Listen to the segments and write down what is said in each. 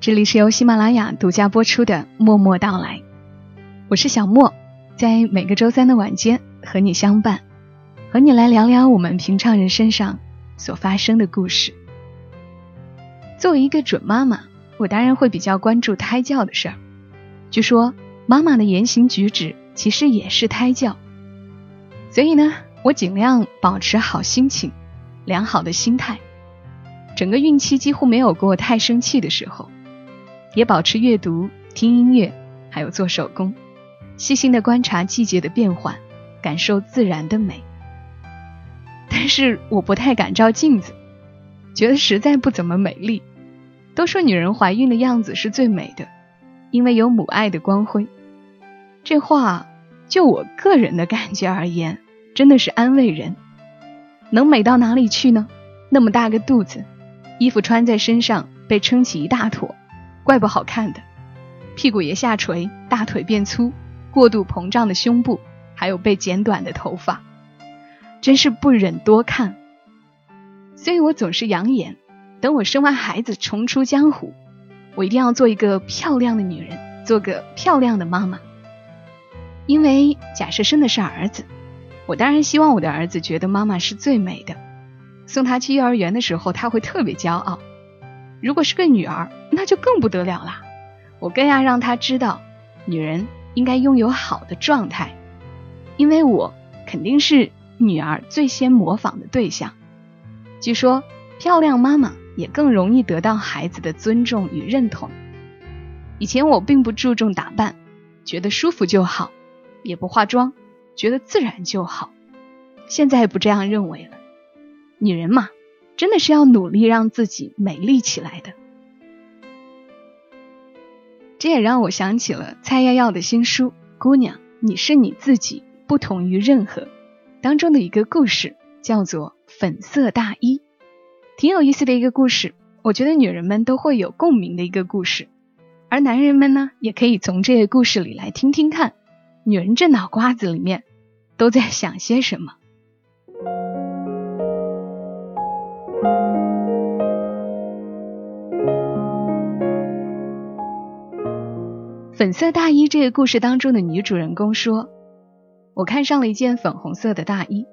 这里是由喜马拉雅独家播出的《默默到来》，我是小莫，在每个周三的晚间和你相伴，和你来聊聊我们平常人身上所发生的故事。作为一个准妈妈，我当然会比较关注胎教的事儿。据说妈妈的言行举止其实也是胎教，所以呢，我尽量保持好心情、良好的心态。整个孕期几乎没有过太生气的时候，也保持阅读、听音乐，还有做手工，细心的观察季节的变换，感受自然的美。但是我不太敢照镜子，觉得实在不怎么美丽。都说女人怀孕的样子是最美的，因为有母爱的光辉。这话就我个人的感觉而言，真的是安慰人。能美到哪里去呢？那么大个肚子。衣服穿在身上被撑起一大坨，怪不好看的。屁股也下垂，大腿变粗，过度膨胀的胸部，还有被剪短的头发，真是不忍多看。所以我总是扬言，等我生完孩子重出江湖，我一定要做一个漂亮的女人，做个漂亮的妈妈。因为假设生的是儿子，我当然希望我的儿子觉得妈妈是最美的。送他去幼儿园的时候，他会特别骄傲。如果是个女儿，那就更不得了啦！我更要让她知道，女人应该拥有好的状态，因为我肯定是女儿最先模仿的对象。据说，漂亮妈妈也更容易得到孩子的尊重与认同。以前我并不注重打扮，觉得舒服就好，也不化妆，觉得自然就好。现在不这样认为了。女人嘛，真的是要努力让自己美丽起来的。这也让我想起了蔡耀耀的新书《姑娘，你是你自己，不同于任何》当中的一个故事，叫做《粉色大衣》，挺有意思的一个故事。我觉得女人们都会有共鸣的一个故事，而男人们呢，也可以从这个故事里来听听看，女人这脑瓜子里面都在想些什么。粉色大衣这个故事当中的女主人公说：“我看上了一件粉红色的大衣，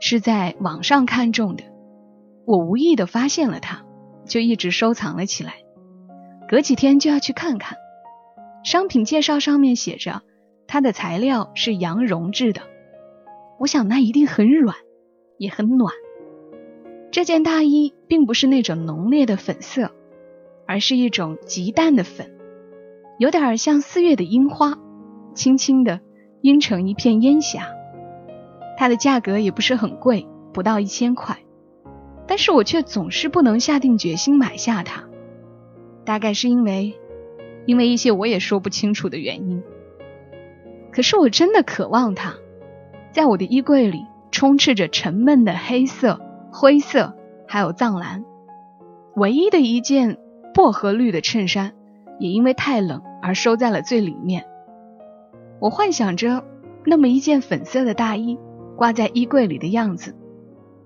是在网上看中的。我无意的发现了它，就一直收藏了起来。隔几天就要去看看。商品介绍上面写着，它的材料是羊绒制的。我想那一定很软，也很暖。这件大衣并不是那种浓烈的粉色，而是一种极淡的粉。”有点像四月的樱花，轻轻的晕成一片烟霞。它的价格也不是很贵，不到一千块，但是我却总是不能下定决心买下它。大概是因为，因为一些我也说不清楚的原因。可是我真的渴望它，在我的衣柜里充斥着沉闷的黑色、灰色，还有藏蓝。唯一的一件薄荷绿的衬衫。也因为太冷而收在了最里面。我幻想着那么一件粉色的大衣挂在衣柜里的样子，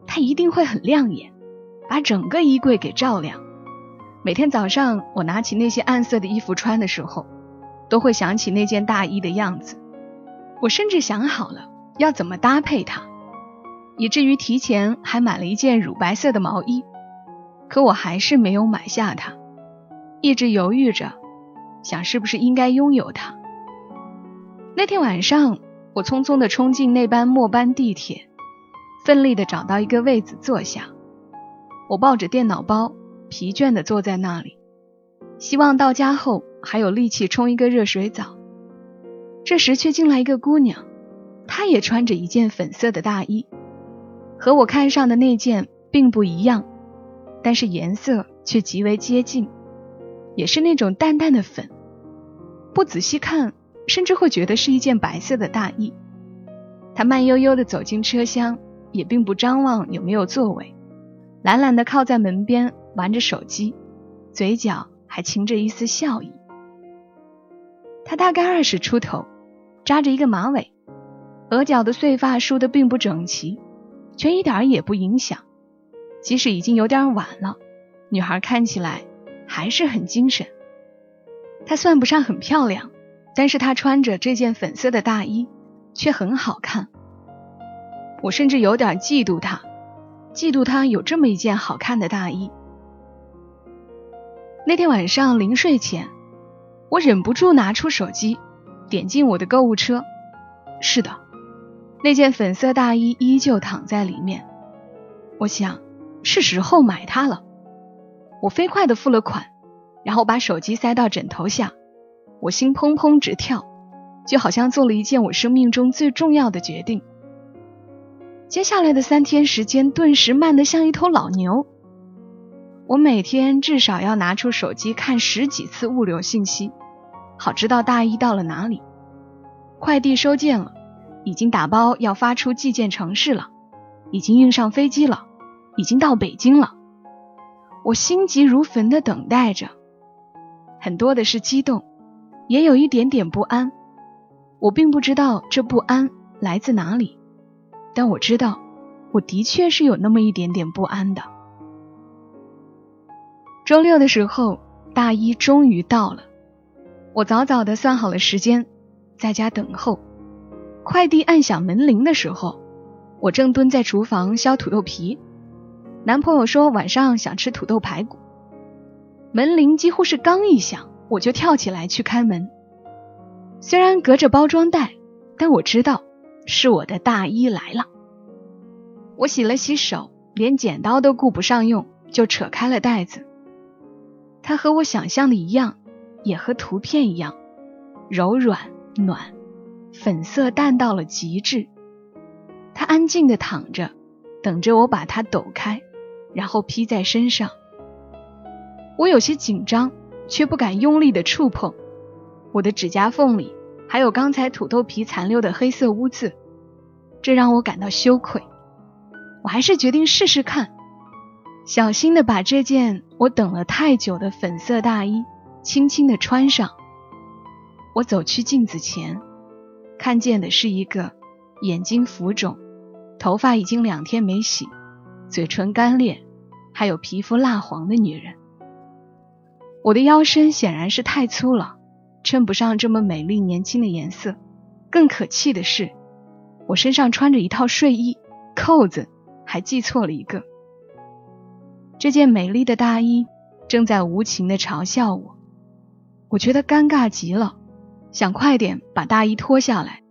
它一定会很亮眼，把整个衣柜给照亮。每天早上我拿起那些暗色的衣服穿的时候，都会想起那件大衣的样子。我甚至想好了要怎么搭配它，以至于提前还买了一件乳白色的毛衣。可我还是没有买下它，一直犹豫着。想是不是应该拥有它？那天晚上，我匆匆的冲进那班末班地铁，奋力的找到一个位子坐下。我抱着电脑包，疲倦的坐在那里，希望到家后还有力气冲一个热水澡。这时却进来一个姑娘，她也穿着一件粉色的大衣，和我看上的那件并不一样，但是颜色却极为接近。也是那种淡淡的粉，不仔细看，甚至会觉得是一件白色的大衣。他慢悠悠地走进车厢，也并不张望有没有座位，懒懒地靠在门边玩着手机，嘴角还噙着一丝笑意。他大概二十出头，扎着一个马尾，额角的碎发梳得并不整齐，却一点也不影响。即使已经有点晚了，女孩看起来还是很精神。她算不上很漂亮，但是她穿着这件粉色的大衣却很好看。我甚至有点嫉妒她，嫉妒她有这么一件好看的大衣。那天晚上临睡前，我忍不住拿出手机，点进我的购物车。是的，那件粉色大衣依旧躺在里面。我想。是时候买它了，我飞快的付了款，然后把手机塞到枕头下，我心砰砰直跳，就好像做了一件我生命中最重要的决定。接下来的三天时间顿时慢得像一头老牛，我每天至少要拿出手机看十几次物流信息，好知道大衣到了哪里，快递收件了，已经打包要发出寄件城市了，已经运上飞机了。已经到北京了，我心急如焚的等待着，很多的是激动，也有一点点不安。我并不知道这不安来自哪里，但我知道，我的确是有那么一点点不安的。周六的时候，大衣终于到了，我早早的算好了时间，在家等候。快递按响门铃的时候，我正蹲在厨房削土豆皮。男朋友说晚上想吃土豆排骨，门铃几乎是刚一响，我就跳起来去开门。虽然隔着包装袋，但我知道是我的大衣来了。我洗了洗手，连剪刀都顾不上用，就扯开了袋子。它和我想象的一样，也和图片一样，柔软暖，粉色淡到了极致。它安静的躺着，等着我把它抖开。然后披在身上，我有些紧张，却不敢用力的触碰。我的指甲缝里还有刚才土豆皮残留的黑色污渍，这让我感到羞愧。我还是决定试试看，小心的把这件我等了太久的粉色大衣轻轻的穿上。我走去镜子前，看见的是一个眼睛浮肿、头发已经两天没洗。嘴唇干裂，还有皮肤蜡黄的女人。我的腰身显然是太粗了，衬不上这么美丽年轻的颜色。更可气的是，我身上穿着一套睡衣，扣子还系错了一个。这件美丽的大衣正在无情的嘲笑我，我觉得尴尬极了，想快点把大衣脱下来，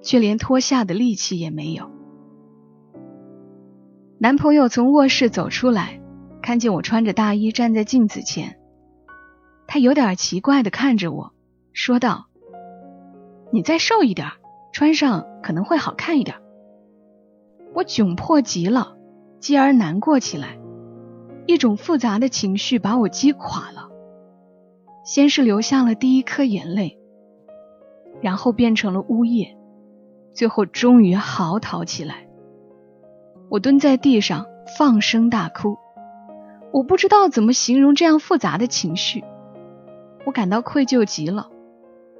却连脱下的力气也没有。男朋友从卧室走出来，看见我穿着大衣站在镜子前，他有点奇怪的看着我，说道：“你再瘦一点，穿上可能会好看一点。”我窘迫极了，继而难过起来，一种复杂的情绪把我击垮了。先是流下了第一颗眼泪，然后变成了呜咽，最后终于嚎啕起来。我蹲在地上放声大哭，我不知道怎么形容这样复杂的情绪。我感到愧疚极了，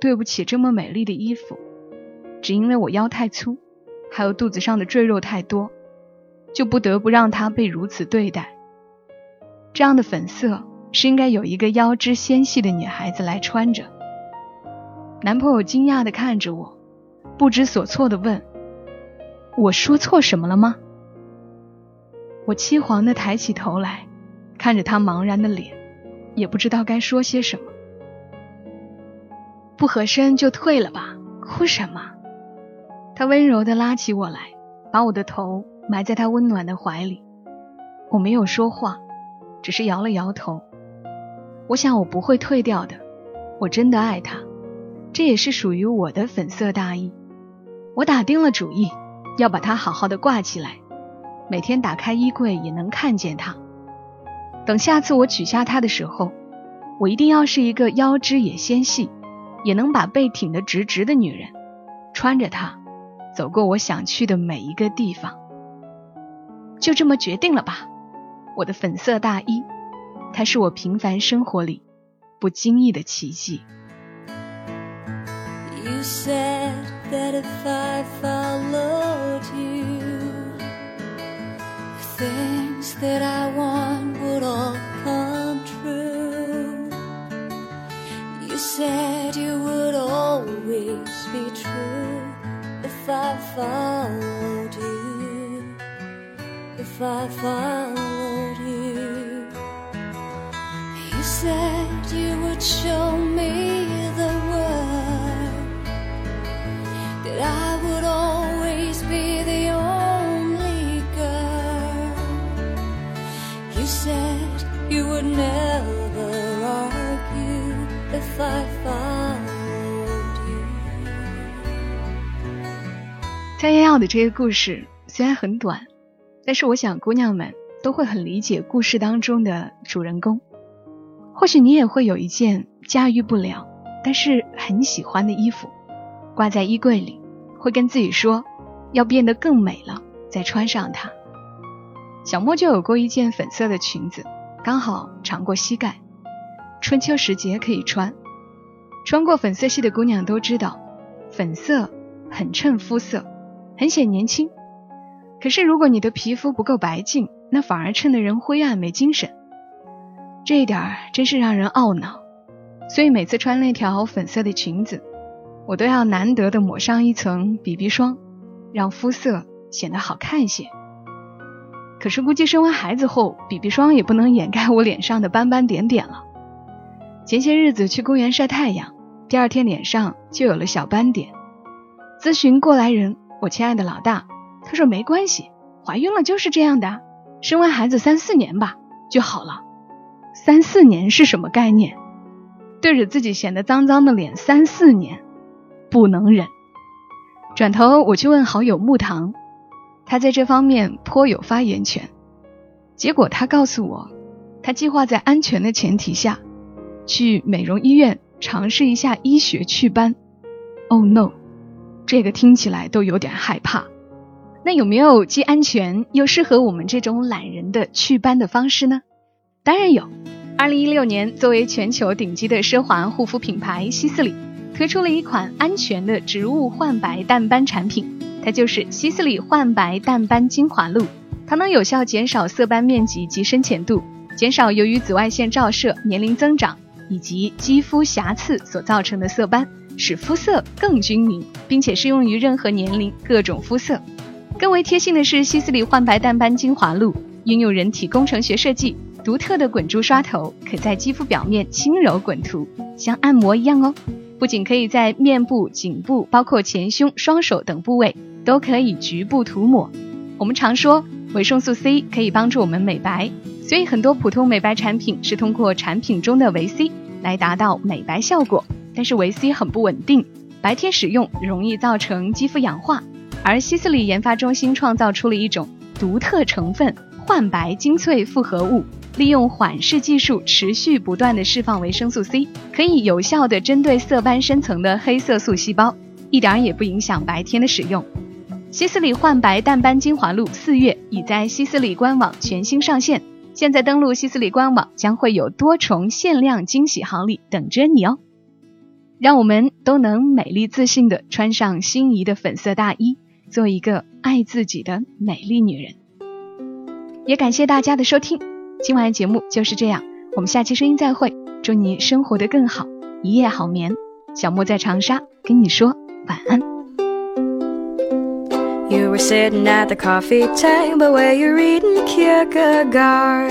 对不起这么美丽的衣服，只因为我腰太粗，还有肚子上的赘肉太多，就不得不让它被如此对待。这样的粉色是应该有一个腰肢纤细的女孩子来穿着。男朋友惊讶的看着我，不知所措的问：“我说错什么了吗？”我凄惶的抬起头来，看着他茫然的脸，也不知道该说些什么。不合身就退了吧，哭什么？他温柔的拉起我来，把我的头埋在他温暖的怀里。我没有说话，只是摇了摇头。我想我不会退掉的，我真的爱他，这也是属于我的粉色大衣。我打定了主意，要把它好好的挂起来。每天打开衣柜也能看见它。等下次我取下它的时候，我一定要是一个腰肢也纤细、也能把背挺得直直的女人，穿着它走过我想去的每一个地方。就这么决定了吧，我的粉色大衣，它是我平凡生活里不经意的奇迹。You said that if I followed you, things that I want would all come true. You said you would always be true if I followed you. If I followed you, you said you would show 江瑶瑶的这个故事虽然很短，但是我想姑娘们都会很理解故事当中的主人公。或许你也会有一件驾驭不了，但是很喜欢的衣服，挂在衣柜里，会跟自己说要变得更美了再穿上它。小莫就有过一件粉色的裙子，刚好长过膝盖，春秋时节可以穿。穿过粉色系的姑娘都知道，粉色很衬肤色，很显年轻。可是如果你的皮肤不够白净，那反而衬得人灰暗没精神。这一点儿真是让人懊恼。所以每次穿那条粉色的裙子，我都要难得的抹上一层 BB 霜，让肤色显得好看一些。可是估计生完孩子后，BB 霜也不能掩盖我脸上的斑斑点点了。前些日子去公园晒太阳，第二天脸上就有了小斑点。咨询过来人，我亲爱的老大，他说没关系，怀孕了就是这样的，生完孩子三四年吧就好了。三四年是什么概念？对着自己显得脏脏的脸三四年，不能忍。转头我去问好友木糖，他在这方面颇有发言权。结果他告诉我，他计划在安全的前提下，去美容医院尝试一下医学祛斑。Oh no，这个听起来都有点害怕。那有没有既安全又适合我们这种懒人的祛斑的方式呢？当然有。二零一六年，作为全球顶级的奢华护肤品牌希思里，推出了一款安全的植物焕白淡斑产品，它就是希思里焕白淡斑精华露。它能有效减少色斑面积及深浅度，减少由于紫外线照射、年龄增长以及肌肤瑕疵所造成的色斑，使肤色更均匀，并且适用于任何年龄、各种肤色。更为贴心的是，希思里焕白淡斑精华露拥有人体工程学设计。独特的滚珠刷头可在肌肤表面轻柔滚涂，像按摩一样哦。不仅可以在面部、颈部，包括前胸、双手等部位都可以局部涂抹。我们常说维生素 C 可以帮助我们美白，所以很多普通美白产品是通过产品中的维 C 来达到美白效果。但是维 C 很不稳定，白天使用容易造成肌肤氧化。而希思里研发中心创造出了一种独特成分——焕白精粹复合物。利用缓释技术，持续不断的释放维生素 C，可以有效的针对色斑深层的黑色素细胞，一点也不影响白天的使用。希思里焕白淡斑精华露四月已在希思里官网全新上线，现在登录希思里官网将会有多重限量惊喜好礼等着你哦！让我们都能美丽自信的穿上心仪的粉色大衣，做一个爱自己的美丽女人。也感谢大家的收听。今晚的节目就是这样，我们下期声音再会。祝你生活的更好，一夜好眠。小莫在长沙跟你说晚安。You were sitting at the coffee table where you're reading Kierkegaard.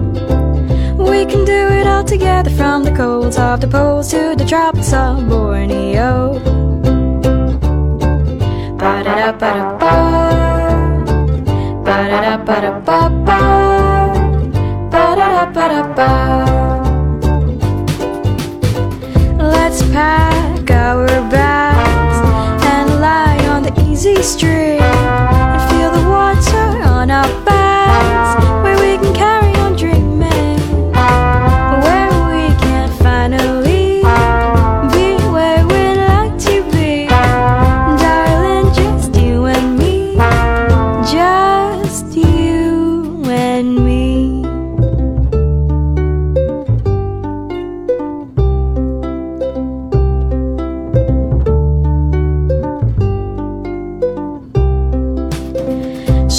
We can do it all together from the colds of the poles to the tropics of Borneo. Let's pack our bags and lie on the easy street